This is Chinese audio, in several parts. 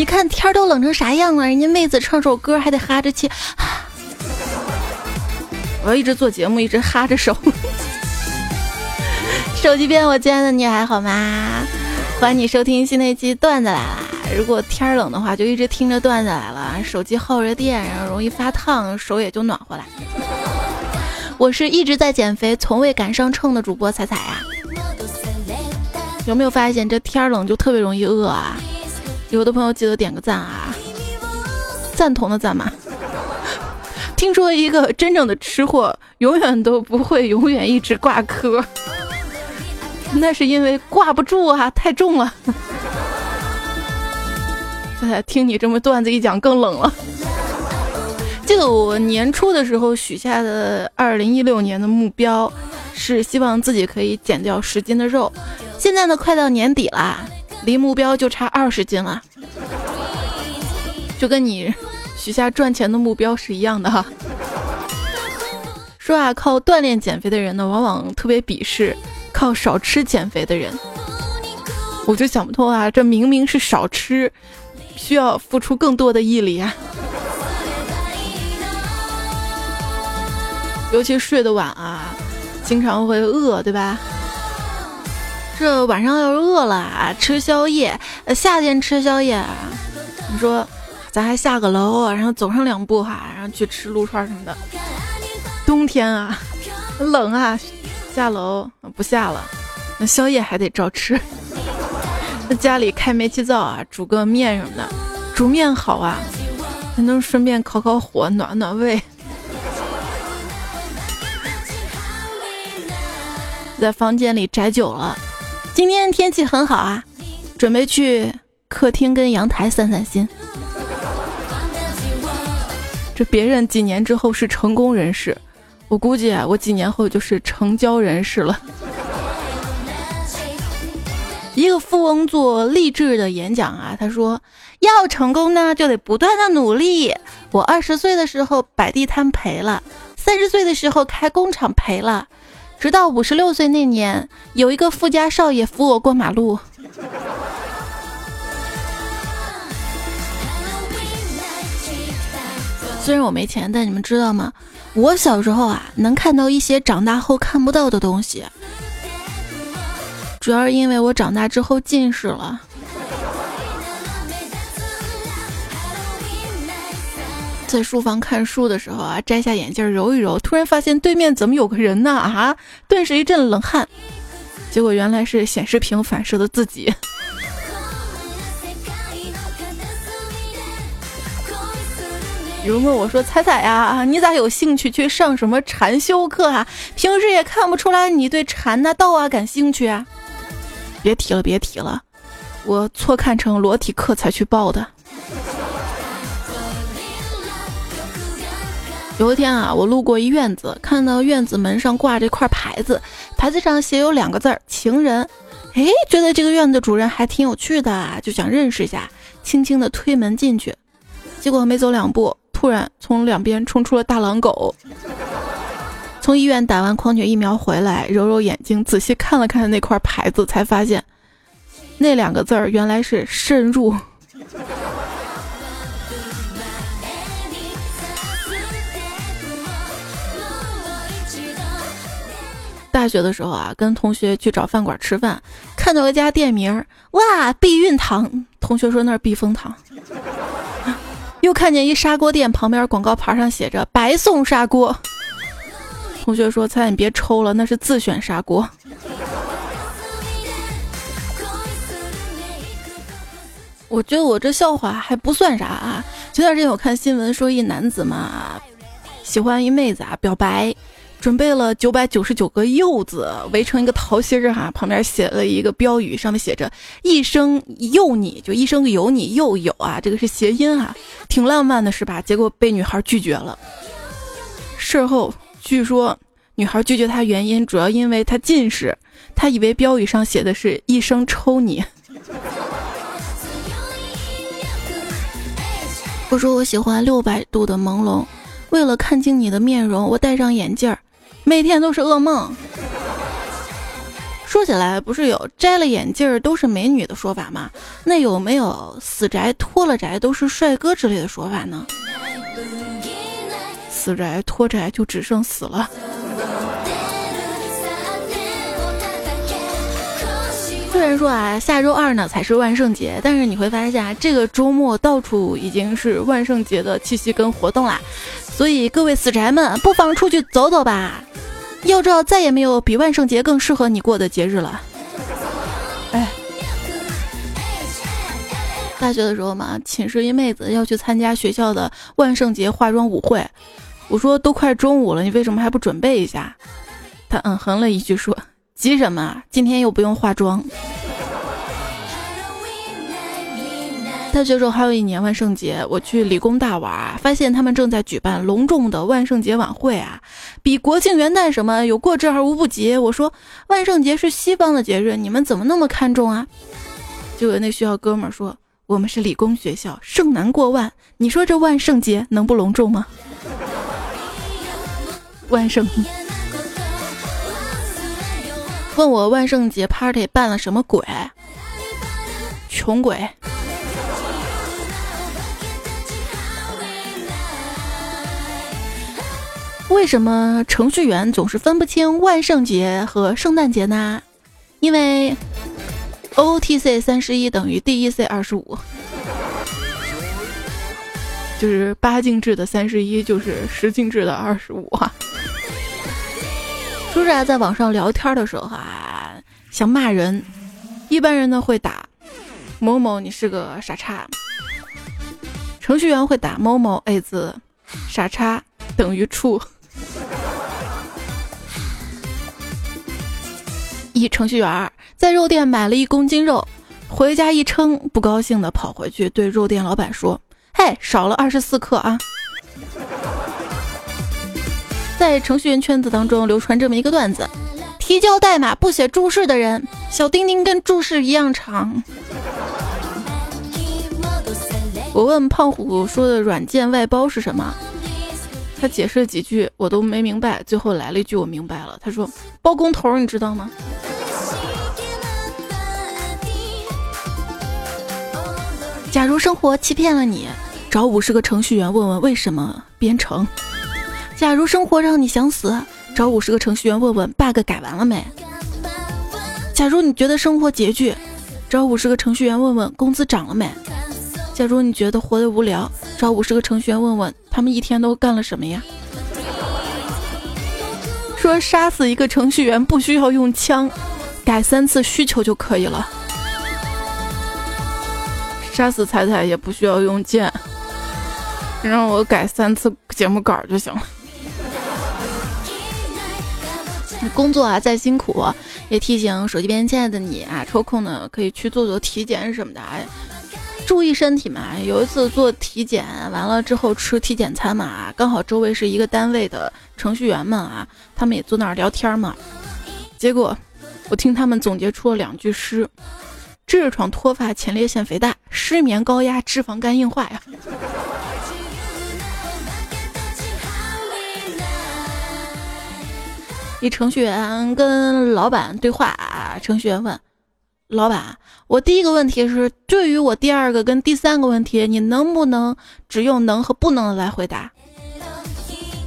你看天都冷成啥样了，人家妹子唱首歌还得哈着气。我要一直做节目，一直哈着手。手机边，我亲爱的你还好吗？欢迎你收听新的一期段子来了。如果天冷的话，就一直听着段子来了。手机耗着电，然后容易发烫，手也就暖和了。我是一直在减肥，从未赶上秤的主播彩彩呀。有没有发现这天冷就特别容易饿啊？有的朋友记得点个赞啊，赞同的赞嘛。听说一个真正的吃货永远都不会永远一直挂科，那是因为挂不住啊，太重了。哎听你这么段子一讲，更冷了。记得我年初的时候许下的二零一六年的目标，是希望自己可以减掉十斤的肉。现在呢，快到年底啦，离目标就差二十斤了，就跟你许下赚钱的目标是一样的哈。说啊，靠锻炼减肥的人呢，往往特别鄙视靠少吃减肥的人。我就想不通啊，这明明是少吃，需要付出更多的毅力啊。尤其睡得晚啊，经常会饿，对吧？这晚上要是饿了，吃宵夜，夏天吃宵夜，你说咱还下个楼，然后走上两步哈，然后去吃撸串什么的。冬天啊，冷啊，下楼不下了，那宵夜还得照吃。那家里开煤气灶啊，煮个面什么的，煮面好啊，还能顺便烤烤火，暖暖胃。在房间里宅久了。今天天气很好啊，准备去客厅跟阳台散散心。这别人几年之后是成功人士，我估计啊，我几年后就是成交人士了。一个富翁做励志的演讲啊，他说要成功呢，就得不断的努力。我二十岁的时候摆地摊赔了，三十岁的时候开工厂赔了。直到五十六岁那年，有一个富家少爷扶我过马路。虽然我没钱，但你们知道吗？我小时候啊，能看到一些长大后看不到的东西，主要是因为我长大之后近视了。在书房看书的时候啊，摘下眼镜揉一揉，突然发现对面怎么有个人呢？啊，顿时一阵冷汗。结果原来是显示屏反射的自己。有人问我说：“彩彩呀，你咋有兴趣去上什么禅修课啊？平时也看不出来你对禅呐、道啊感兴趣啊。”别提了，别提了，我错看成裸体课才去报的。有一天啊，我路过一院子，看到院子门上挂着一块牌子，牌子上写有两个字儿“情人”。哎，觉得这个院子主人还挺有趣的，就想认识一下，轻轻的推门进去。结果没走两步，突然从两边冲出了大狼狗。从医院打完狂犬疫苗回来，揉揉眼睛，仔细看了看那块牌子，才发现那两个字儿原来是“慎入”。大学的时候啊，跟同学去找饭馆吃饭，看到一家店名儿，哇，避孕堂。同学说那是避风塘。又看见一砂锅店旁边广告牌上写着白送砂锅。同学说：“菜你别抽了，那是自选砂锅。”我觉得我这笑话还不算啥啊。前段时间我看新闻说，一男子嘛喜欢一妹子啊，表白。准备了九百九十九个柚子围成一个桃心儿哈，旁边写了一个标语，上面写着“一生有你”，就一生有你又有啊，这个是谐音啊，挺浪漫的是吧？结果被女孩拒绝了。事后据说女孩拒绝他原因主要因为他近视，他以为标语上写的是一生抽你。我说我喜欢六百度的朦胧，为了看清你的面容，我戴上眼镜儿。每天都是噩梦。说起来，不是有摘了眼镜都是美女的说法吗？那有没有死宅脱了宅都是帅哥之类的说法呢？死宅脱宅就只剩死了。虽然说啊，下周二呢才是万圣节，但是你会发现啊，这个周末到处已经是万圣节的气息跟活动啦。所以各位死宅们，不妨出去走走吧。要知道，再也没有比万圣节更适合你过的节日了。哎，大学的时候嘛，寝室一妹子要去参加学校的万圣节化妆舞会，我说都快中午了，你为什么还不准备一下？她嗯哼了一句说。急什么？今天又不用化妆。大学时候还有一年万圣节，我去理工大玩，发现他们正在举办隆重的万圣节晚会啊，比国庆元旦什么有过之而无不及。我说万圣节是西方的节日，你们怎么那么看重啊？就有那学校哥们儿说，我们是理工学校，圣难过万，你说这万圣节能不隆重吗？万圣。问我万圣节 party 办了什么鬼？穷鬼。为什么程序员总是分不清万圣节和圣诞节呢？因为 OTC 三十一等于 DEC 二十五，就是八进制的三十一，就是十进制的二十五啊。说是啊，在网上聊天的时候啊，想骂人，一般人呢会打某某你是个傻叉，程序员会打某某 A 字傻叉等于处。一程序员在肉店买了一公斤肉，回家一称，不高兴的跑回去对肉店老板说：“嘿，少了二十四克啊。”在程序员圈子当中流传这么一个段子：提交代码不写注释的人，小丁丁跟注释一样长。我问胖虎说的软件外包是什么，他解释了几句我都没明白，最后来了一句我明白了，他说包工头，你知道吗？假如生活欺骗了你，找五十个程序员问问为什么编程。假如生活让你想死，找五十个程序员问问 bug 改完了没？假如你觉得生活拮据，找五十个程序员问问工资涨了没？假如你觉得活得无聊，找五十个程序员问问他们一天都干了什么呀？说杀死一个程序员不需要用枪，改三次需求就可以了。杀死彩彩也不需要用剑，让我改三次节目稿就行了。工作啊再辛苦，也提醒手机边亲爱的你啊，抽空呢可以去做做体检什么的，注意身体嘛。有一次做体检完了之后吃体检餐嘛，刚好周围是一个单位的程序员们啊，他们也坐那儿聊天嘛。结果我听他们总结出了两句诗：痔疮、脱发、前列腺肥大、失眠、高压、脂肪肝硬化呀。一程序员跟老板对话，程序员问：“老板，我第一个问题是，对于我第二个跟第三个问题，你能不能只用能和不能来回答？”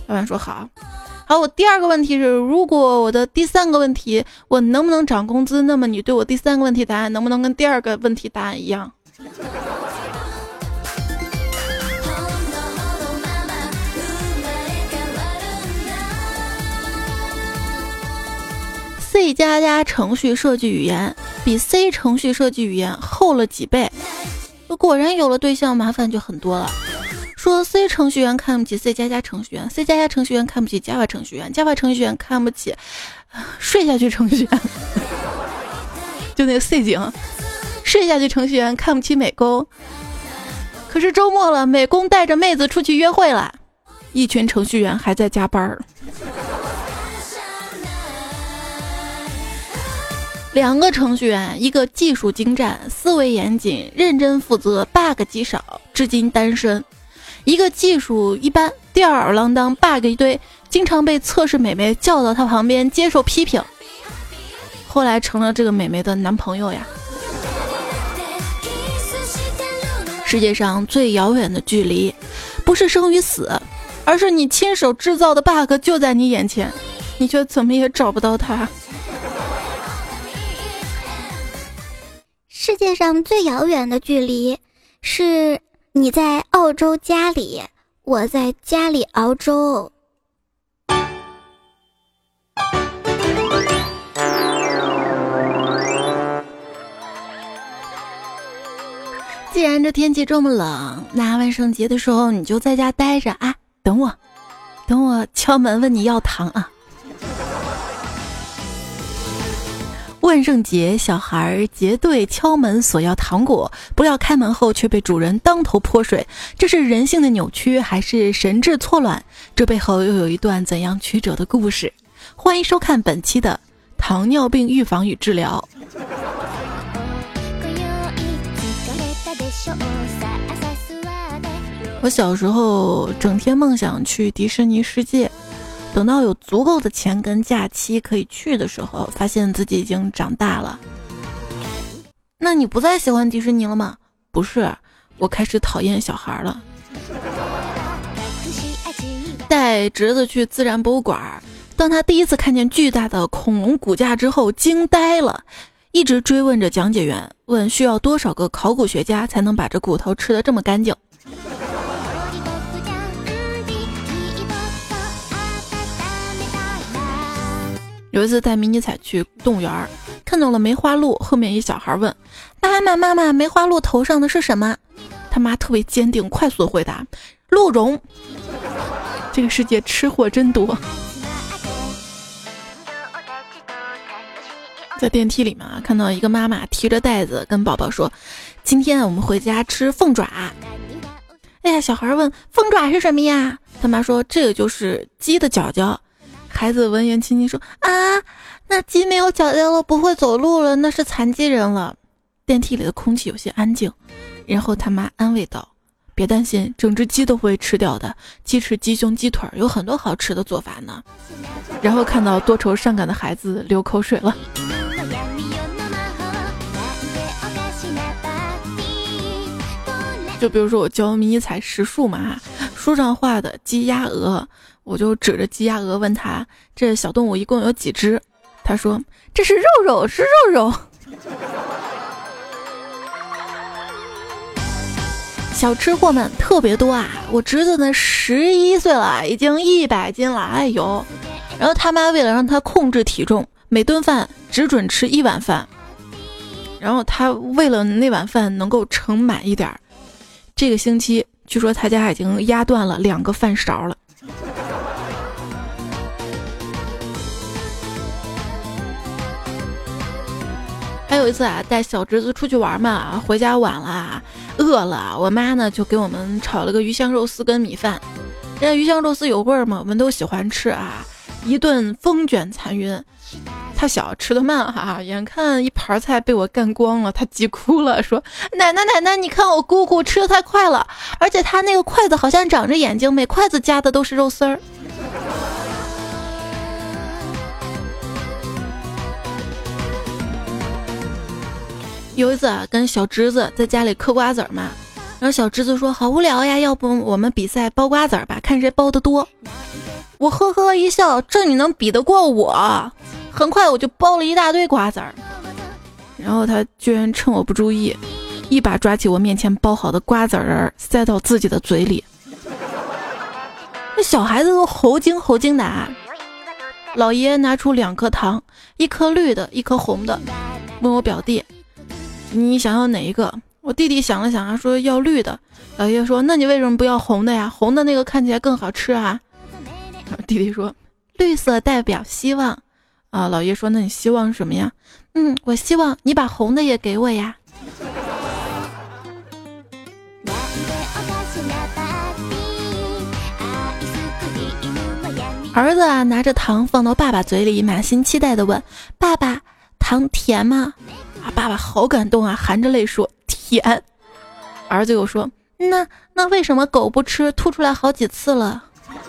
老板说：“好，好。我第二个问题是，如果我的第三个问题我能不能涨工资，那么你对我第三个问题答案能不能跟第二个问题答案一样？” C 加加程序设计语言比 C 程序设计语言厚了几倍，果然有了对象，麻烦就很多了。说 C 程序员看不起 C 加加程序员，C 加加程序员看不起 Java 程序员，Java 程序员看不起睡下去程序员，就那个 C 景，睡下去程序员看不起美工。可是周末了，美工带着妹子出去约会了，一群程序员还在加班儿。两个程序员，一个技术精湛、思维严谨、认真负责，bug 极少，至今单身；一个技术一般、吊儿郎当，bug 一堆，经常被测试美眉叫到他旁边接受批评。后来成了这个美眉的男朋友呀。世界上最遥远的距离，不是生与死，而是你亲手制造的 bug 就在你眼前，你却怎么也找不到它。世界上最遥远的距离，是你在澳洲家里，我在家里熬粥。既然这天气这么冷，那万圣节的时候你就在家待着啊，等我，等我敲门问你要糖啊。万圣节，小孩结队敲门索要糖果，不料开门后却被主人当头泼水。这是人性的扭曲，还是神志错乱？这背后又有一段怎样曲折的故事？欢迎收看本期的糖尿病预防与治疗。我小时候整天梦想去迪士尼世界。等到有足够的钱跟假期可以去的时候，发现自己已经长大了。那你不再喜欢迪士尼了吗？不是，我开始讨厌小孩了。带侄子去自然博物馆，当他第一次看见巨大的恐龙骨架之后，惊呆了，一直追问着讲解员，问需要多少个考古学家才能把这骨头吃的这么干净。有一次带迷你彩去动物园，看到了梅花鹿，后面一小孩问：“妈妈妈妈，梅花鹿头上的是什么？”他妈特别坚定，快速的回答：“鹿茸。”这个世界吃货真多。在电梯里面啊，看到一个妈妈提着袋子跟宝宝说：“今天我们回家吃凤爪。”哎呀，小孩问：“凤爪是什么呀？”他妈说：“这个就是鸡的脚脚。”孩子闻言轻轻说：“啊，那鸡没有脚了，不会走路了，那是残疾人了。”电梯里的空气有些安静，然后他妈安慰道：“别担心，整只鸡都会吃掉的。鸡翅、鸡胸、鸡腿有很多好吃的做法呢。”然后看到多愁善感的孩子流口水了。就比如说我教迷彩实数嘛，书上画的鸡、鸭、鹅。我就指着鸡鸭鹅问他：“这小动物一共有几只？”他说：“这是肉肉，是肉肉。”小吃货们特别多啊！我侄子呢，十一岁了，已经一百斤了，哎呦！然后他妈为了让他控制体重，每顿饭只准吃一碗饭。然后他为了那碗饭能够盛满一点儿，这个星期据说他家已经压断了两个饭勺了。还有一次啊，带小侄子出去玩嘛，回家晚了，饿了，我妈呢就给我们炒了个鱼香肉丝跟米饭。这鱼香肉丝有味儿嘛，我们都喜欢吃啊，一顿风卷残云。他小吃的慢哈，眼看一盘菜被我干光了，他急哭了，说：“奶奶奶奶，你看我姑姑吃的太快了，而且他那个筷子好像长着眼睛，每筷子夹的都是肉丝儿。”有一次啊，跟小侄子在家里嗑瓜子儿嘛，然后小侄子说：“好无聊呀，要不我们比赛剥瓜子儿吧，看谁剥的多。”我呵呵一笑，这你能比得过我？很快我就剥了一大堆瓜子儿，然后他居然趁我不注意，一把抓起我面前剥好的瓜子仁儿塞到自己的嘴里。那小孩子都猴精猴精的啊！老爷拿出两颗糖，一颗绿的，一颗红的，问我表弟：“你想要哪一个？”我弟弟想了想啊，说要绿的。老爷说：“那你为什么不要红的呀？红的那个看起来更好吃啊。”弟弟说：“绿色代表希望。”啊，老爷说：“那你希望什么呀？”嗯，我希望你把红的也给我呀。儿子啊，拿着糖放到爸爸嘴里，满心期待的问：“爸爸，糖甜吗？”爸爸好感动啊含着泪说甜。儿子又说那那为什么狗不吃吐出来好几次了？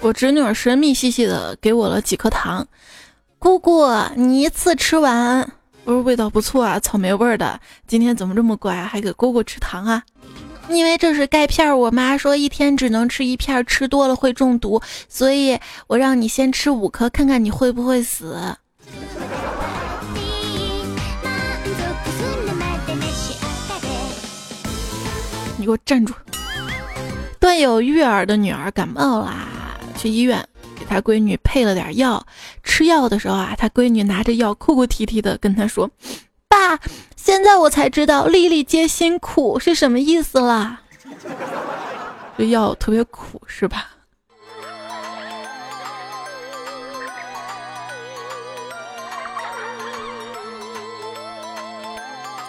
我侄女儿神秘兮兮的给我了几颗糖姑姑你一次吃完。味道不错啊草莓味儿的今天怎么这么乖还给姑姑吃糖啊？因为这是钙片，我妈说一天只能吃一片，吃多了会中毒，所以我让你先吃五颗，看看你会不会死。你给我站住！段友玉儿的女儿感冒啦，去医院。给她闺女配了点药，吃药的时候啊，她闺女拿着药哭哭啼啼的跟她说：“现在我才知道‘粒粒皆辛苦’是什么意思了。这药特别苦是吧？”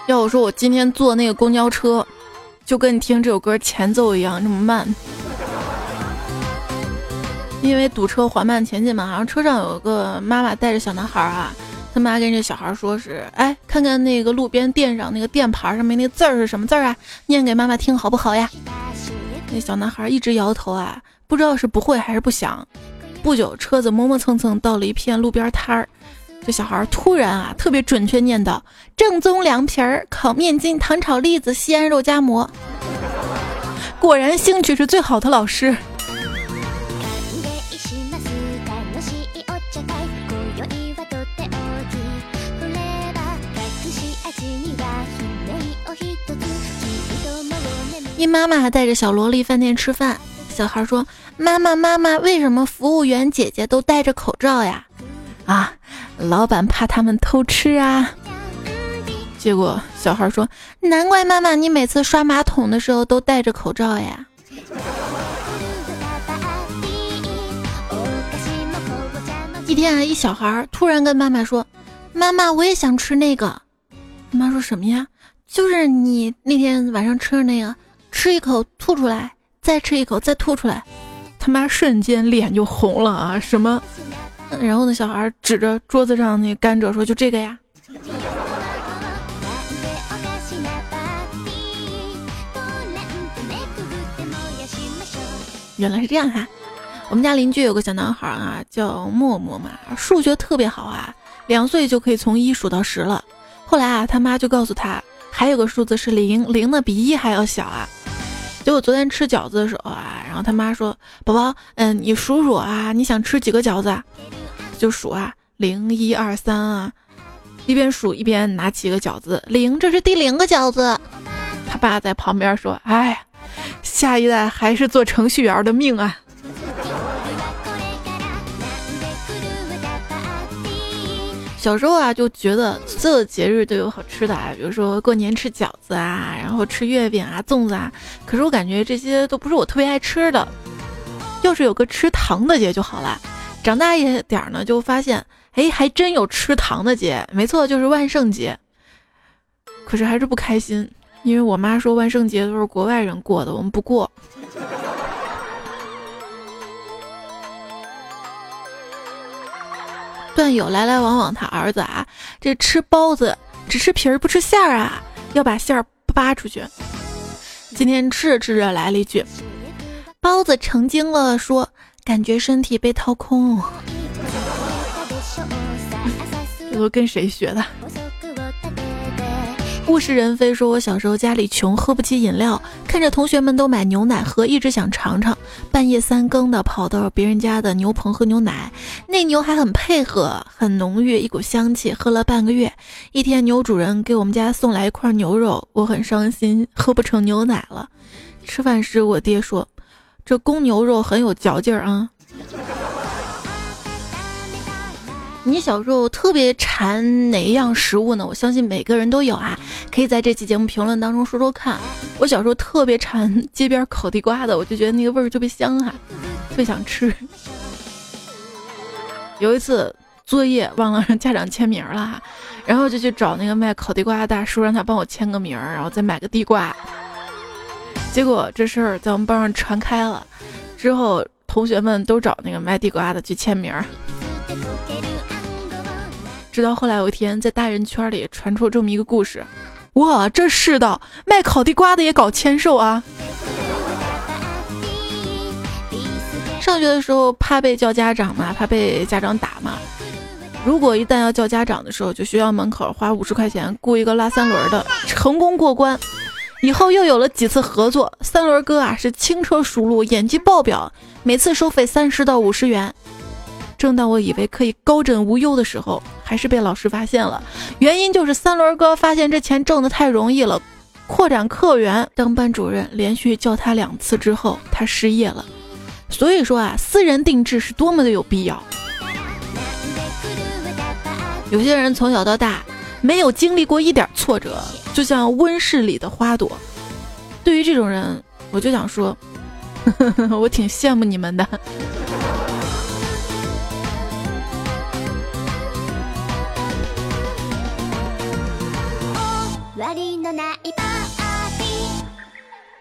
要我说，我今天坐那个公交车，就跟你听这首歌前奏一样，这么慢。因为堵车缓慢前进嘛，然后车上有个妈妈带着小男孩啊，他妈跟这小孩说是，哎，看看那个路边店上那个店牌上面那字儿是什么字儿啊？念给妈妈听好不好呀？那小男孩一直摇头啊，不知道是不会还是不想。不久，车子磨磨蹭蹭到了一片路边摊儿，这小孩突然啊，特别准确念叨：正宗凉皮儿、烤面筋、糖炒栗子、西安肉夹馍。果然，兴趣是最好的老师。一妈妈还带着小萝莉饭店吃饭，小孩说：“妈妈，妈妈，为什么服务员姐姐都戴着口罩呀？”啊，老板怕他们偷吃啊。结果小孩说：“难怪妈妈你每次刷马桶的时候都戴着口罩呀。”一天啊，一小孩突然跟妈妈说：“妈妈，我也想吃那个。”妈说什么呀？就是你那天晚上吃的那个。吃一口吐出来，再吃一口再吐出来，他妈瞬间脸就红了啊！什么？然后那小孩指着桌子上那甘蔗说：“就这个呀。”原来是这样哈！我们家邻居有个小男孩啊，叫默默嘛，数学特别好啊，两岁就可以从一数到十了。后来啊，他妈就告诉他，还有个数字是零，零的比一还要小啊。结果昨天吃饺子的时候啊，然后他妈说：“宝宝，嗯，你数数啊，你想吃几个饺子？就数啊，零一二三啊，一边数一边拿起一个饺子，零，这是第零个饺子。”他爸在旁边说：“哎，下一代还是做程序员的命啊。”小时候啊，就觉得所有节日都有好吃的啊，比如说过年吃饺子啊，然后吃月饼啊、粽子啊。可是我感觉这些都不是我特别爱吃的，要是有个吃糖的节就好了。长大一点呢，就发现，哎，还真有吃糖的节，没错，就是万圣节。可是还是不开心，因为我妈说万圣节都是国外人过的，我们不过。段友来来往往，他儿子啊，这吃包子只吃皮儿不吃馅儿啊，要把馅儿扒出去。今天吃着吃着来了一句，包子成精了，说感觉身体被掏空。这都跟谁学的？物是人非，说我小时候家里穷，喝不起饮料，看着同学们都买牛奶喝，一直想尝尝。半夜三更的跑到别人家的牛棚喝牛奶，那牛还很配合，很浓郁，一股香气。喝了半个月，一天牛主人给我们家送来一块牛肉，我很伤心，喝不成牛奶了。吃饭时，我爹说：“这公牛肉很有嚼劲儿啊。”你小时候特别馋哪一样食物呢？我相信每个人都有啊，可以在这期节目评论当中说说看。我小时候特别馋街边烤地瓜的，我就觉得那个味儿特别香哈，特别想吃。有一次作业忘了让家长签名了哈，然后就去找那个卖烤地瓜的大叔，让他帮我签个名，然后再买个地瓜。结果这事儿在我们班上传开了，之后同学们都找那个卖地瓜的去签名。直到后来有一天，在大人圈里传出这么一个故事，哇，这世道卖烤地瓜的也搞签售啊！上学的时候怕被叫家长嘛，怕被家长打嘛。如果一旦要叫家长的时候，就学校门口花五十块钱雇一个拉三轮的，成功过关。以后又有了几次合作，三轮哥啊是轻车熟路，演技爆表，每次收费三十到五十元。正当我以为可以高枕无忧的时候，还是被老师发现了。原因就是三轮哥发现这钱挣得太容易了，扩展客源。当班主任连续叫他两次之后，他失业了。所以说啊，私人定制是多么的有必要。有些人从小到大没有经历过一点挫折，就像温室里的花朵。对于这种人，我就想说，我挺羡慕你们的。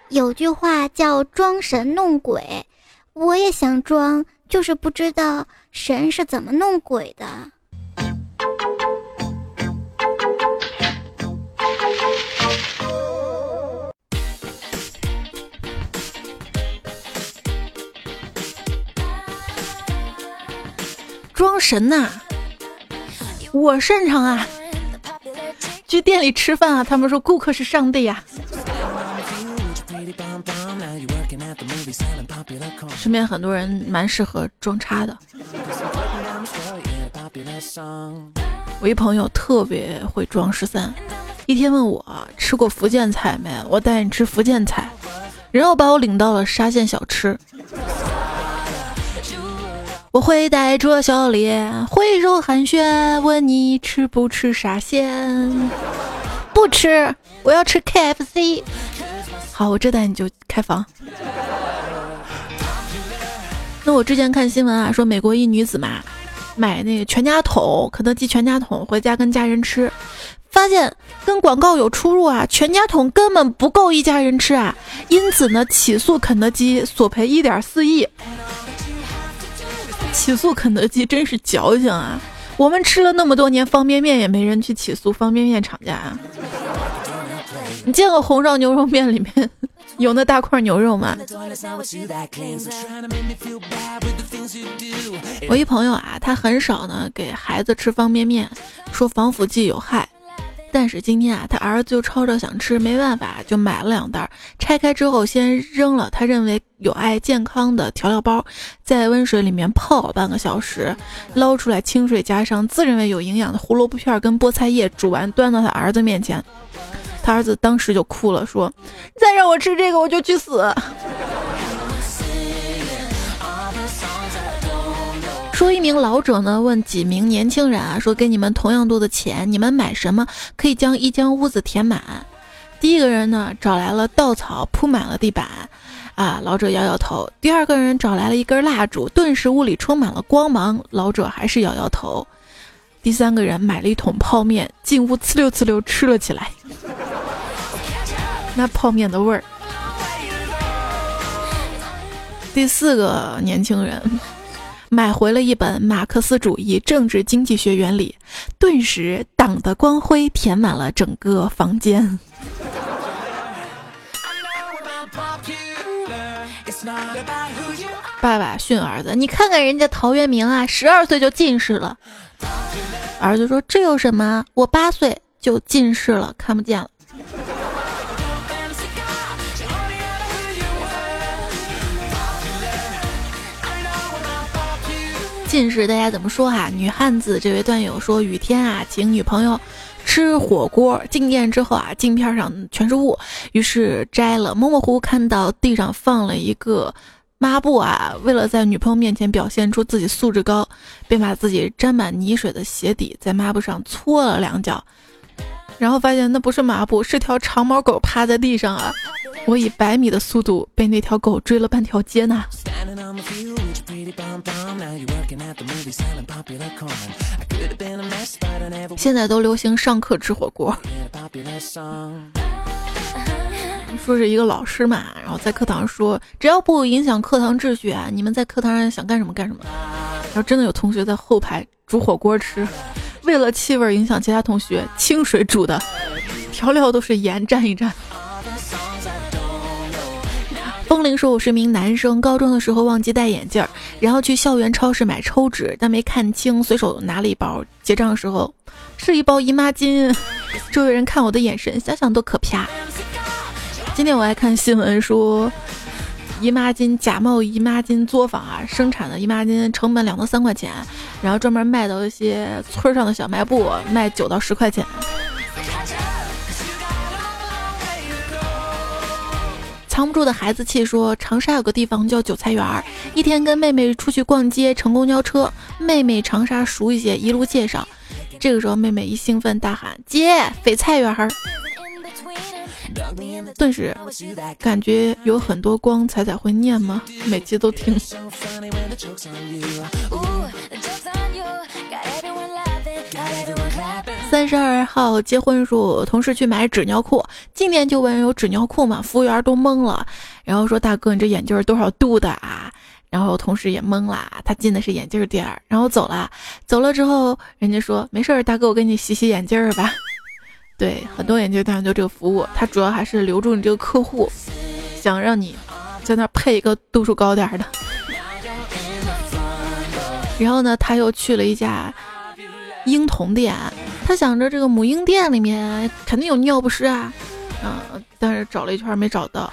有句话叫“装神弄鬼”，我也想装，就是不知道神是怎么弄鬼的。装神呐，我擅长啊！去店里吃饭啊，他们说顾客是上帝呀。身边很多人蛮适合装叉的。我一朋友特别会装十三，一天问我吃过福建菜没，我带你吃福建菜，然后把我领到了沙县小吃。我会带着笑脸挥手寒暄，问你吃不吃沙县？不吃，我要吃 KFC。好，我这带你就开房。那我之前看新闻啊，说美国一女子嘛，买那个全家桶，肯德基全家桶回家跟家人吃，发现跟广告有出入啊，全家桶根本不够一家人吃啊，因此呢，起诉肯德基索赔一点四亿。起诉肯德基真是矫情啊！我们吃了那么多年方便面，也没人去起诉方便面厂家啊。你见过红烧牛肉面里面有那大块牛肉吗？我一朋友啊，他很少呢给孩子吃方便面，说防腐剂有害。但是今天啊，他儿子就吵着想吃，没办法就买了两袋。拆开之后先扔了，他认为有碍健康的调料包，在温水里面泡半个小时，捞出来清水加上自认为有营养的胡萝卜片跟菠菜叶，煮完端到他儿子面前。他儿子当时就哭了，说：“再让我吃这个，我就去死。”说一名老者呢问几名年轻人啊，说给你们同样多的钱，你们买什么可以将一间屋子填满？第一个人呢找来了稻草铺满了地板，啊，老者摇摇头。第二个人找来了一根蜡烛，顿时屋里充满了光芒，老者还是摇摇头。第三个人买了一桶泡面，进屋呲溜呲溜吃了起来，那泡面的味儿。第四个年轻人。买回了一本马克思主义政治经济学原理，顿时党的光辉填满了整个房间。爸爸训儿子：“你看看人家陶渊明啊，十二岁就进士了。”儿子说：“这有什么？我八岁就近视了，看不见了。”近视大家怎么说哈？女汉子这位段友说，雨天啊，请女朋友吃火锅，进店之后啊，镜片上全是雾，于是摘了，模模糊糊看到地上放了一个抹布啊，为了在女朋友面前表现出自己素质高，便把自己沾满泥水的鞋底在抹布上搓了两脚，然后发现那不是抹布，是条长毛狗趴在地上啊！我以百米的速度被那条狗追了半条街呢。现在都流行上课吃火锅。说是一个老师嘛，然后在课堂上说，只要不影响课堂秩序啊，你们在课堂上想干什么干什么。然后真的有同学在后排煮火锅吃，为了气味影响其他同学，清水煮的，调料都是盐蘸一蘸。风铃说：“我是一名男生，高中的时候忘记戴眼镜，然后去校园超市买抽纸，但没看清，随手拿了一包。结账的时候是一包姨妈巾，周围人看我的眼神，想想都可怕。”今天我还看新闻说，姨妈巾假冒姨妈巾作坊啊，生产的姨妈巾成本两到三块钱，然后专门卖到一些村上的小卖部，卖九到十块钱。藏不住的孩子气说：“长沙有个地方叫韭菜园儿，一天跟妹妹出去逛街，乘公交车，妹妹长沙熟一些，一路介绍。这个时候，妹妹一兴奋大喊：‘姐，翡菜园儿！’顿时感觉有很多光彩彩会念吗？每期都听。”三十二号结婚说，同事去买纸尿裤，进店就问有纸尿裤吗？服务员都懵了，然后说：“大哥，你这眼镜多少度的啊？”然后同事也懵了，他进的是眼镜店，然后走了。走了之后，人家说：“没事儿，大哥，我给你洗洗眼镜吧。”对，很多眼镜店就这个服务，他主要还是留住你这个客户，想让你在那配一个度数高点的。然后呢，他又去了一家婴童店。他想着这个母婴店里面肯定有尿不湿啊，嗯，但是找了一圈没找到，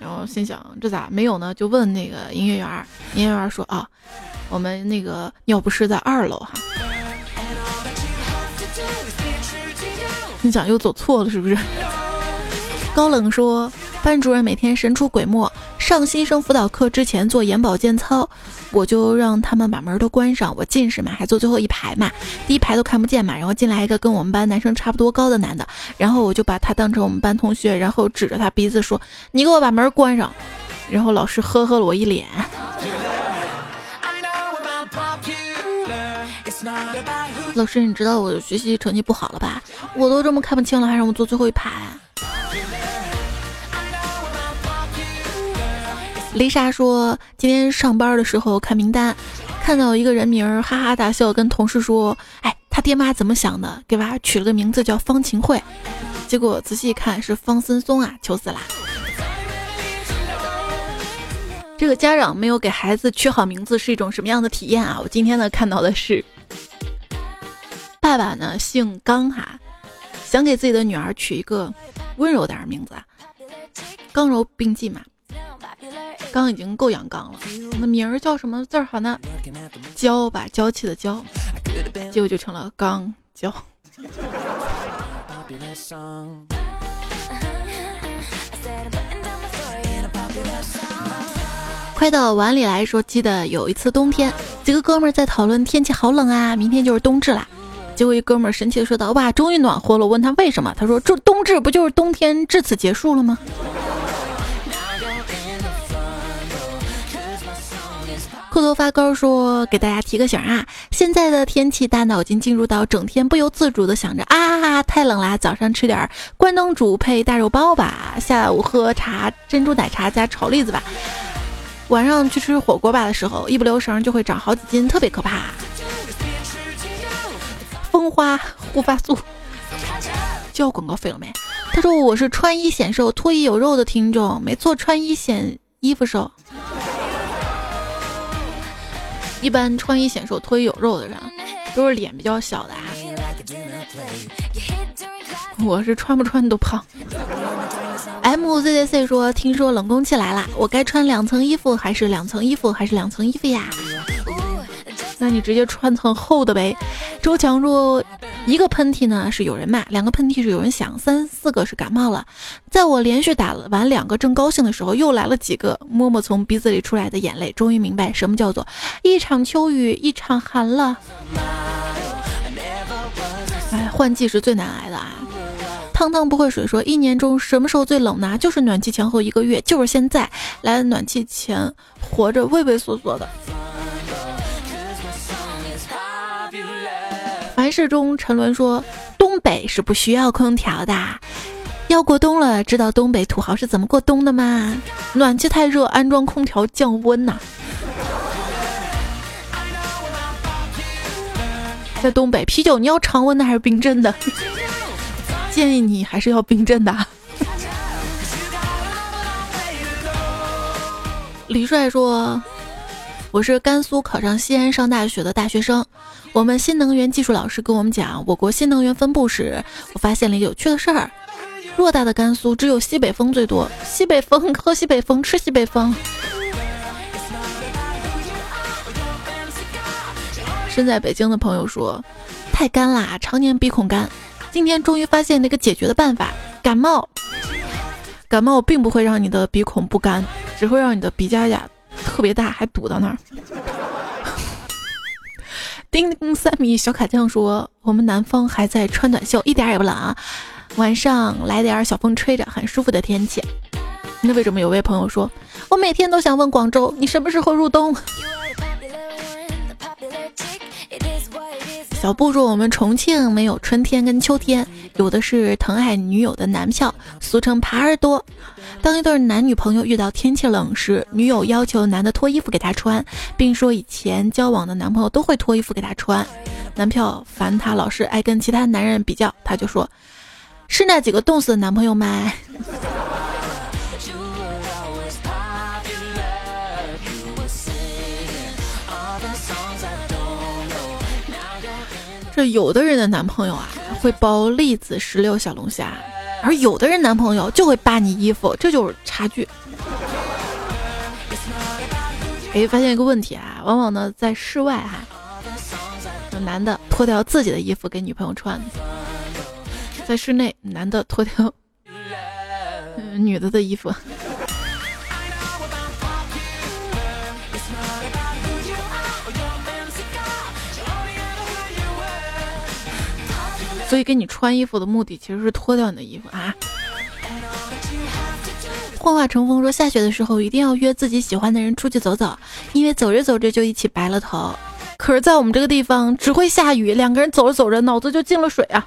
然后心想这咋没有呢？就问那个营业员，营业员说啊，我们那个尿不湿在二楼哈。你想又走错了是不是？高冷说。班主任每天神出鬼没，上新生辅导课之前做眼保健操，我就让他们把门都关上。我近视嘛，还坐最后一排嘛，第一排都看不见嘛。然后进来一个跟我们班男生差不多高的男的，然后我就把他当成我们班同学，然后指着他鼻子说：“你给我把门关上。”然后老师呵呵了我一脸。老师，你知道我的学习成绩不好了吧？我都这么看不清了，还让我坐最后一排。丽莎说：“今天上班的时候看名单，看到一个人名，哈哈大笑，跟同事说：‘哎，他爹妈怎么想的？给娃取了个名字叫方晴慧。’结果仔细一看是方森松啊，求死啦！这个家长没有给孩子取好名字是一种什么样的体验啊？我今天呢看到的是，爸爸呢姓刚哈，想给自己的女儿取一个温柔点的名字啊，刚柔并济嘛。”刚已经够阳刚了，那名儿叫什么字儿好呢？娇吧，娇气的娇，结果就成了刚娇。快到碗里来说，记得有一次冬天，几个哥们儿在讨论天气好冷啊，明天就是冬至啦。结果一哥们儿神奇的说道：“哇，终于暖和了。”我问他为什么，他说：“这冬至不就是冬天至此结束了吗？”裤头发高说：“给大家提个醒啊，现在的天气，大脑已经进入到整天不由自主的想着啊，太冷啦！早上吃点关东煮配大肉包吧，下午喝茶珍珠奶茶加炒栗子吧，晚上去吃火锅吧的时候，一不留神就会长好几斤，特别可怕。”蜂花护发素交广告费了没？他说我是穿衣显瘦、脱衣有肉的听众，没错，穿衣显衣服瘦。一般穿衣显瘦、脱衣有肉的人，都是脸比较小的啊。我是穿不穿都胖。MZZC 说：“听说冷空气来了，我该穿两层衣服还是两层衣服还是两层衣服呀？”那你直接穿层厚的呗。周强说。一个喷嚏呢是有人骂，两个喷嚏是有人想，三四个是感冒了。在我连续打了完两个正高兴的时候，又来了几个。摸摸从鼻子里出来的眼泪，终于明白什么叫做一场秋雨一场寒了。哎，换季是最难挨的啊！汤汤不会水说，一年中什么时候最冷呢？就是暖气前后一个月，就是现在。来暖气前活着畏畏缩缩的。凡事中沉沦说：“东北是不需要空调的，要过冬了。知道东北土豪是怎么过冬的吗？暖气太热，安装空调降温呐。在东北，啤酒你要常温的还是冰镇的？建议你还是要冰镇的。”李帅说：“我是甘肃考上西安上大学的大学生。我们新能源技术老师跟我们讲我国新能源分布时，我发现了一个有趣的事儿：偌大的甘肃只有西北风最多，西北风喝西北风吃西北风。身在北京的朋友说：太干啦，常年鼻孔干。今天终于发现那个解决的办法，感冒。感冒并不会让你的鼻孔不干。”只会让你的鼻夹夹特别大，还堵到那儿。叮叮三米小卡酱说：“我们南方还在穿短袖，一点也不冷啊。晚上来点小风吹着，很舒服的天气。”那为什么有位朋友说：“我每天都想问广州，你什么时候入冬？” 小布说：“我们重庆没有春天跟秋天，有的是疼爱女友的男票，俗称耙耳朵。”当一对男女朋友遇到天气冷时，女友要求男的脱衣服给她穿，并说以前交往的男朋友都会脱衣服给她穿。男票烦她老是爱跟其他男人比较，他就说：“是那几个冻死的男朋友吗？”这有的人的男朋友啊，会包栗子、石榴、小龙虾。而有的人男朋友就会扒你衣服，这就是差距。哎，发现一个问题啊，往往呢在室外哈，男的脱掉自己的衣服给女朋友穿，在室内男的脱掉女的的衣服。所以给你穿衣服的目的其实是脱掉你的衣服啊。幻化成风说下雪的时候一定要约自己喜欢的人出去走走，因为走着走着就一起白了头。可是，在我们这个地方只会下雨，两个人走着走着脑子就进了水啊。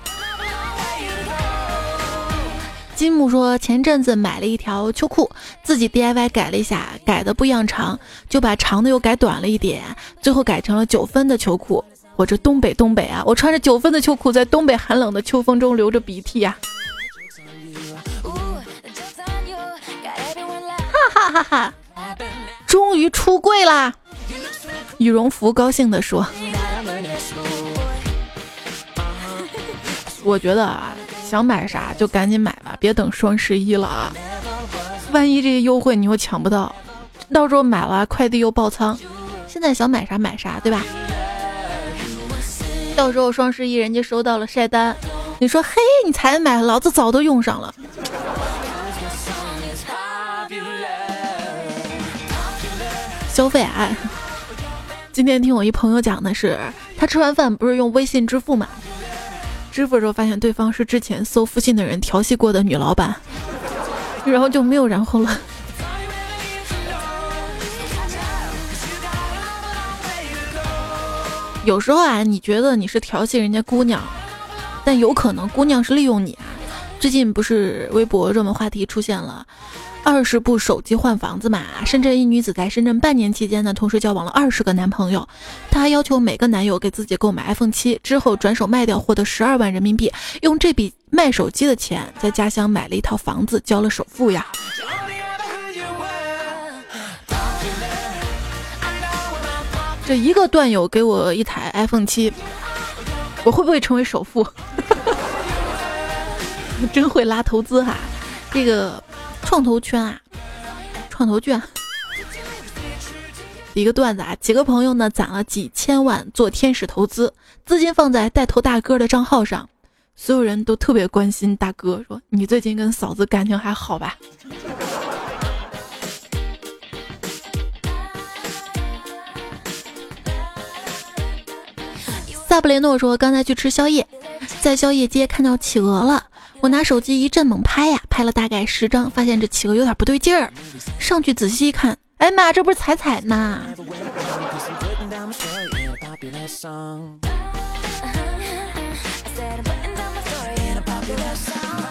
金木说前阵子买了一条秋裤，自己 DIY 改了一下，改的不一样长，就把长的又改短了一点，最后改成了九分的秋裤。我这东北东北啊，我穿着九分的秋裤，在东北寒冷的秋风中流着鼻涕呀！哈哈哈哈！终于出柜啦！羽绒服高兴地说：“我觉得啊，想买啥就赶紧买吧，别等双十一了啊！万一这些优惠你又抢不到，到时候买了快递又爆仓。现在想买啥买啥，对吧？”到时候双十一人家收到了晒单，你说嘿，你才买，老子早都用上了。消费啊！今天听我一朋友讲的是，他吃完饭不是用微信支付嘛？支付的时候发现对方是之前搜附近的人调戏过的女老板，然后就没有然后了。有时候啊，你觉得你是调戏人家姑娘，但有可能姑娘是利用你啊。最近不是微博热门话题出现了二十部手机换房子嘛？深圳一女子在深圳半年期间呢，同时交往了二十个男朋友，她要求每个男友给自己购买 iPhone 七，之后转手卖掉，获得十二万人民币，用这笔卖手机的钱在家乡买了一套房子，交了首付呀。这一个段友给我一台 iPhone 七，我会不会成为首富？真会拉投资哈！这个创投圈啊，创投圈，一个段子啊，几个朋友呢攒了几千万做天使投资，资金放在带头大哥的账号上，所有人都特别关心大哥，说你最近跟嫂子感情还好吧？萨布雷诺说：“刚才去吃宵夜，在宵夜街看到企鹅了，我拿手机一阵猛拍呀，拍了大概十张，发现这企鹅有点不对劲儿。上去仔细一看，哎妈，这不是彩彩吗？”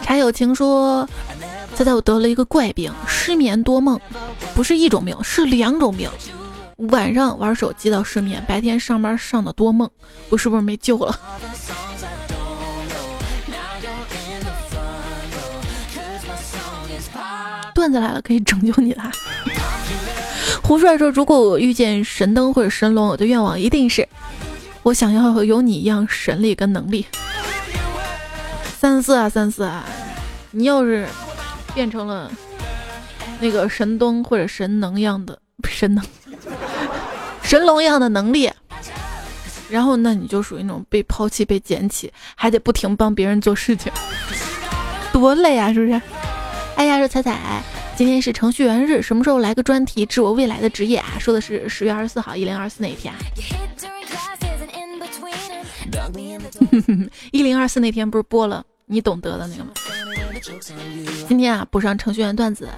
柴友情说：“猜猜我得了一个怪病，失眠多梦，不是一种病，是两种病。”晚上玩手机到失眠，白天上班上的多梦，我是不是没救了？段子来了，可以拯救你了。胡帅说：“如果我遇见神灯或者神龙，我的愿望一定是，我想要有你一样神力跟能力。”三四啊，三四啊，你要是变成了那个神灯或者神能样的神能神龙一样的能力，然后那你就属于那种被抛弃、被捡起，还得不停帮别人做事情，多累啊，是不是？哎呀，说彩彩。今天是程序员日，什么时候来个专题治我未来的职业啊？说的是十月二十四号，一零二四那一天。一零二四那天不是播了你懂得的那个吗？今天啊，补上程序员段子，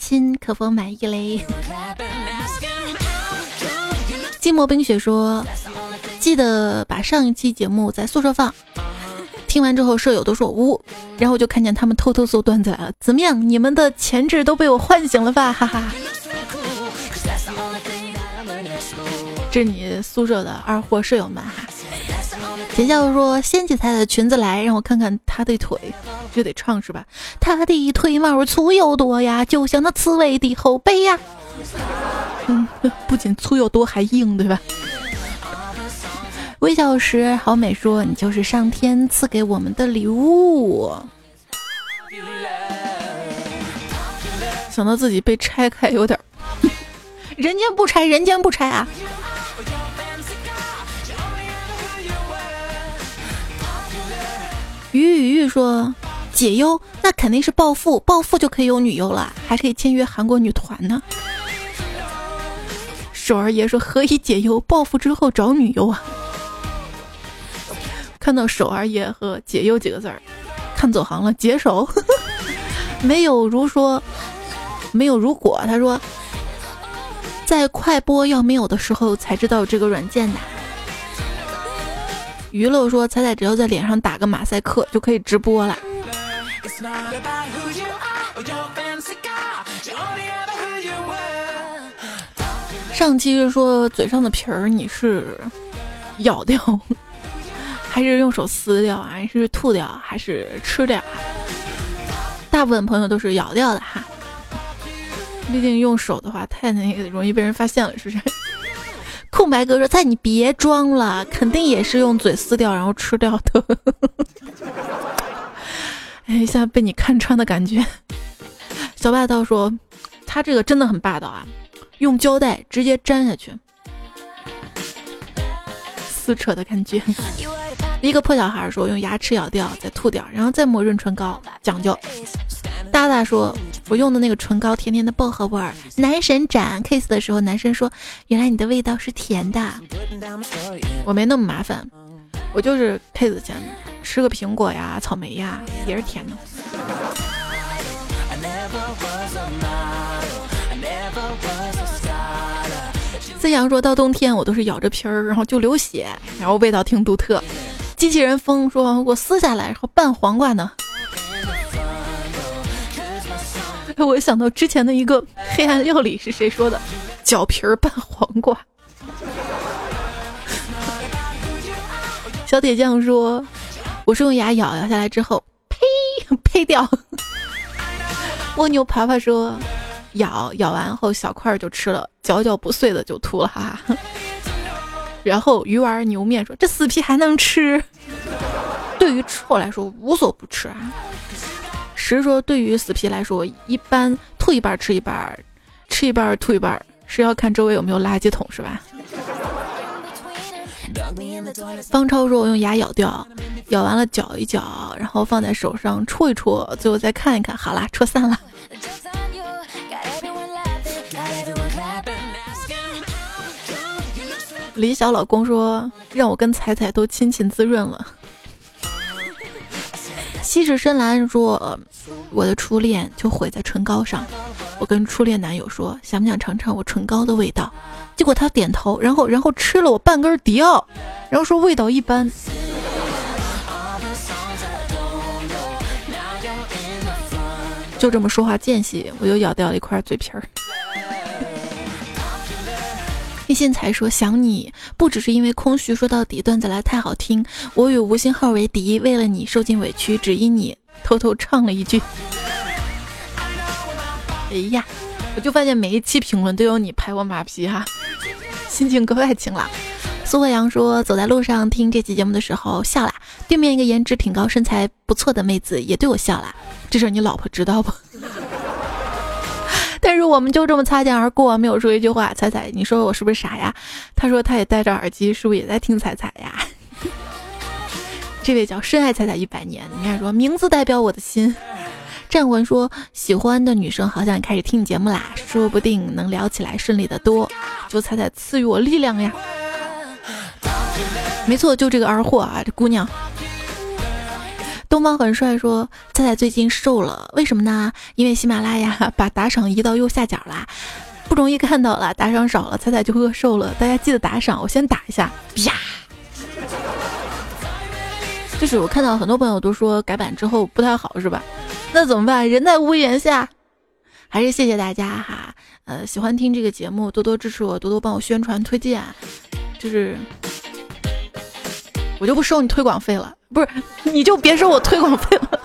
亲可否满意嘞？寂寞冰雪说，记得把上一期节目在宿舍放。听完之后，舍友都说呜，然后就看见他们偷偷搜段子来了。怎么样，你们的潜质都被我唤醒了吧？哈哈。这是你宿舍的二货舍友们哈。姐姐说掀起她的裙子来，让我看看她的腿，就得唱是吧？她的腿毛粗又多呀，就像那刺猬的后背呀。嗯，不仅粗又多，还硬，对吧？微笑时，好美说：“你就是上天赐给我们的礼物。”想到自己被拆开，有点 人间不拆，人间不拆啊！鱼鱼鱼说：“解忧那肯定是暴富，暴富就可以有女优了，还可以签约韩国女团呢。”手儿爷说：“何以解忧？暴富之后找女优啊？”看到“手儿爷”和“解忧”几个字儿，看走行了，解手。没有如说，没有如果。他说，在快播要没有的时候才知道这个软件的。娱乐说，彩彩只要在脸上打个马赛克就可以直播了。上期是说嘴上的皮儿你是咬掉。还是用手撕掉啊？还是吐掉？还是吃掉？大部分朋友都是咬掉的哈。毕竟用手的话太那个容易被人发现了，是不是？空白哥说：“在你别装了，肯定也是用嘴撕掉然后吃掉的。”哎，一下被你看穿的感觉。小霸道说：“他这个真的很霸道啊，用胶带直接粘下去，撕扯的感觉。”一个破小孩说：“用牙齿咬掉，再吐掉，然后再抹润唇膏，讲究。”大大说：“我用的那个唇膏，甜甜的薄荷味儿。”男神展 kiss 的时候，男生说：“原来你的味道是甜的。”我没那么麻烦，我就是 kiss 前吃个苹果呀、草莓呀，也是甜的。思阳说到冬天，我都是咬着皮儿，然后就流血，然后味道挺独特。机器人风说：“我撕下来，然后拌黄瓜呢。”我想到之前的一个黑暗料理是谁说的？脚皮儿拌黄瓜。小铁匠说：“我是用牙咬咬下来之后，呸 呸掉。”蜗牛爬爬说：“咬咬完后小块就吃了，嚼嚼不碎的就吐了。”哈哈。然后鱼丸牛面说：“这死皮还能吃？”对于吃货来说无所不吃啊。实说对于死皮来说，一般吐一半吃一半，吃一半吐一半，是要看周围有没有垃圾桶是吧？方超说：“我用牙咬掉，咬完了搅一搅，然后放在手上戳一戳，最后再看一看，好啦，戳散了。”李小老公说：“让我跟彩彩都亲亲滋润了。”西式深蓝说：“我的初恋就毁在唇膏上。”我跟初恋男友说：“想不想尝尝我唇膏的味道？”结果他点头，然后然后吃了我半根迪奥，然后说味道一般。就这么说话间隙，我又咬掉了一块嘴皮儿。一心才说想你，不只是因为空虚。说到底，段子来太好听。我与无心号为敌，为了你受尽委屈，只因你偷偷唱了一句。哎呀，我就发现每一期评论都有你拍我马屁哈，心情格外晴朗。苏慧阳说：“走在路上听这期节目的时候笑了，对面一个颜值挺高、身材不错的妹子也对我笑了。这事你老婆知道不？我们就这么擦肩而过，没有说一句话。彩彩，你说我是不是傻呀？他说他也戴着耳机，是不是也在听彩彩呀？这位叫深爱彩彩一百年，你看说名字代表我的心。战魂说喜欢的女生好像开始听你节目啦，说不定能聊起来顺利的多。就彩彩赐予我力量呀。”没错，就这个二货啊，这姑娘。东方很帅说，菜菜最近瘦了，为什么呢？因为喜马拉雅 把打赏移到右下角啦，不容易看到了，打赏少了，菜菜就饿瘦了。大家记得打赏，我先打一下，啪。就是我看到很多朋友都说改版之后不太好，是吧？那怎么办？人在屋檐下，还是谢谢大家哈。呃，喜欢听这个节目，多多支持我，多多帮我宣传推荐，就是。我就不收你推广费了，不是，你就别收我推广费了。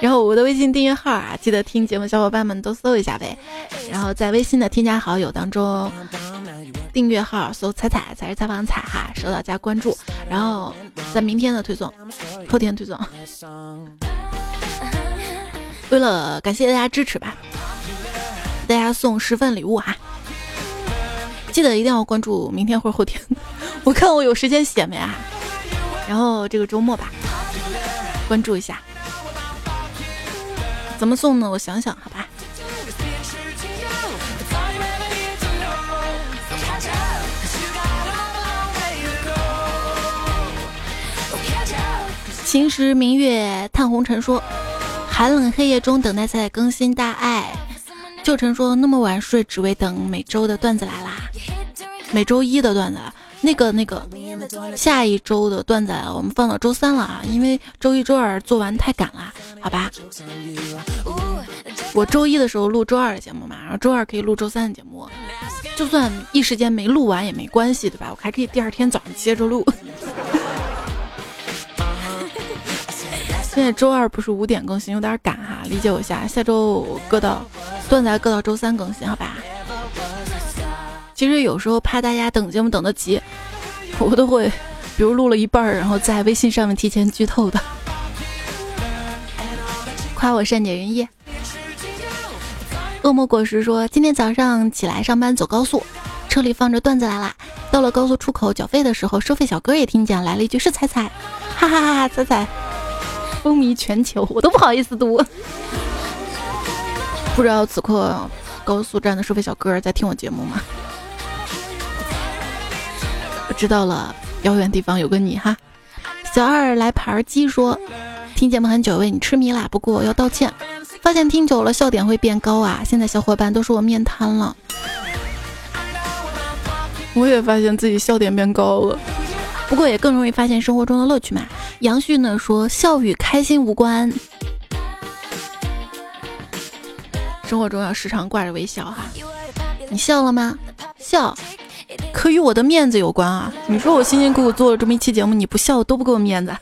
然后我的微信订阅号啊，记得听节目小伙伴们都搜一下呗。然后在微信的添加好友当中，订阅号搜“彩彩”才是采访彩哈，收到加关注。然后在明天的推送，后天推送。为了感谢大家支持吧，大家送十份礼物哈。记得一定要关注明天或者后天，我看我有时间写没啊？然后这个周末吧，关注一下。怎么送呢？我想想，好吧。秦时明月探红尘说，寒冷黑夜中等待在更新大爱。旧晨说那么晚睡，只为等每周的段子来啦。每周一的段子，那个那个，下一周的段子我们放到周三了啊，因为周一周二做完太赶了，好吧？我周一的时候录周二的节目嘛，然后周二可以录周三的节目，就算一时间没录完也没关系，对吧？我还可以第二天早上接着录。现在周二不是五点更新，有点赶哈，理解我一下，下周搁到段子搁到周三更新，好吧？其实有时候怕大家等节目等得急，我都会，比如录了一半儿，然后在微信上面提前剧透的。夸我善解人意。恶魔果实说，今天早上起来上班走高速，车里放着段子来啦。到了高速出口缴费的时候，收费小哥也听见，来了一句是彩彩，哈哈哈哈，彩彩风靡全球，我都不好意思读。不知道此刻高速站的收费小哥在听我节目吗？知道了，遥远地方有个你哈。小二来盘鸡说，听节目很久，为你痴迷啦。不过要道歉，发现听久了笑点会变高啊。现在小伙伴都说我面瘫了，我也发现自己笑点变高了。不过也更容易发现生活中的乐趣嘛。杨旭呢说，笑与开心无关，生活中要时常挂着微笑哈。你笑了吗？笑。可与我的面子有关啊！你说我辛辛苦苦做了这么一期节目，你不笑多不给我面子。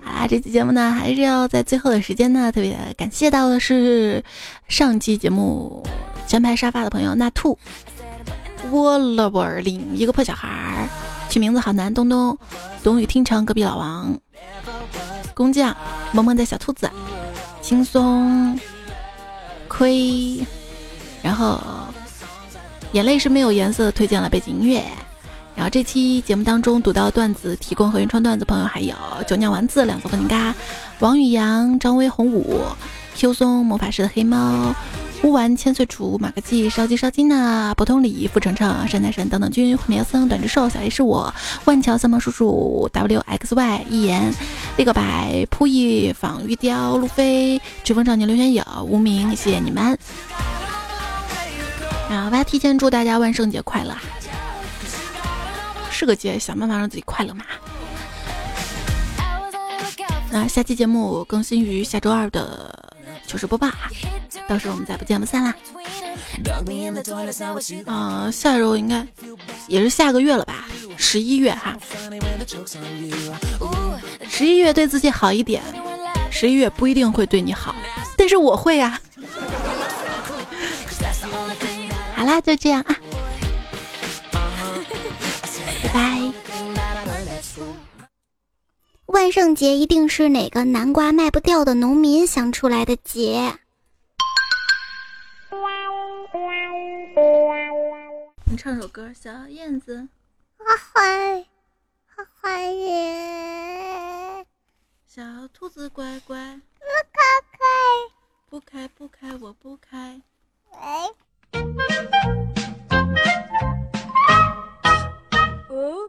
好 啦，这期节目呢，还是要在最后的时间呢，特别感谢到的是上期节目前排沙发的朋友那兔、窝了窝儿另一个破小孩儿，取名字好难，东东、冬雨听成、隔壁老王、工匠、萌萌的小兔子、轻松、亏，然后。眼泪是没有颜色，推荐了背景音乐。然后这期节目当中读到段子提供和原创段子朋友还有酒酿丸子、两座粉饼干、王宇阳、张威、红武、Q 松、魔法师的黑猫、乌丸、千岁厨、马克记、烧鸡烧金呐、不通礼、傅程程、山奶神等等君、虎苗僧、短之兽、小 A 是我、万桥三毛叔叔、WXY、一言、立个白、扑翼、仿玉雕、路飞、飓风少年刘玄友、无名，谢谢你们。好吧，提前祝大家万圣节快乐！是个节，想办法让自己快乐嘛。那下期节目更新于下周二的糗事播报哈，到时候我们再不见不散啦。啊，下周应该也是下个月了吧？十一月哈，十一月对自己好一点，十一月不一定会对你好。但是我会呀。好啦，就这样啊，拜拜。万圣节一定是哪个南瓜卖不掉的农民想出来的节。你唱首歌，小燕子。花花，花花耶。小兔子乖乖，不开开，不开不开，我不开。 어?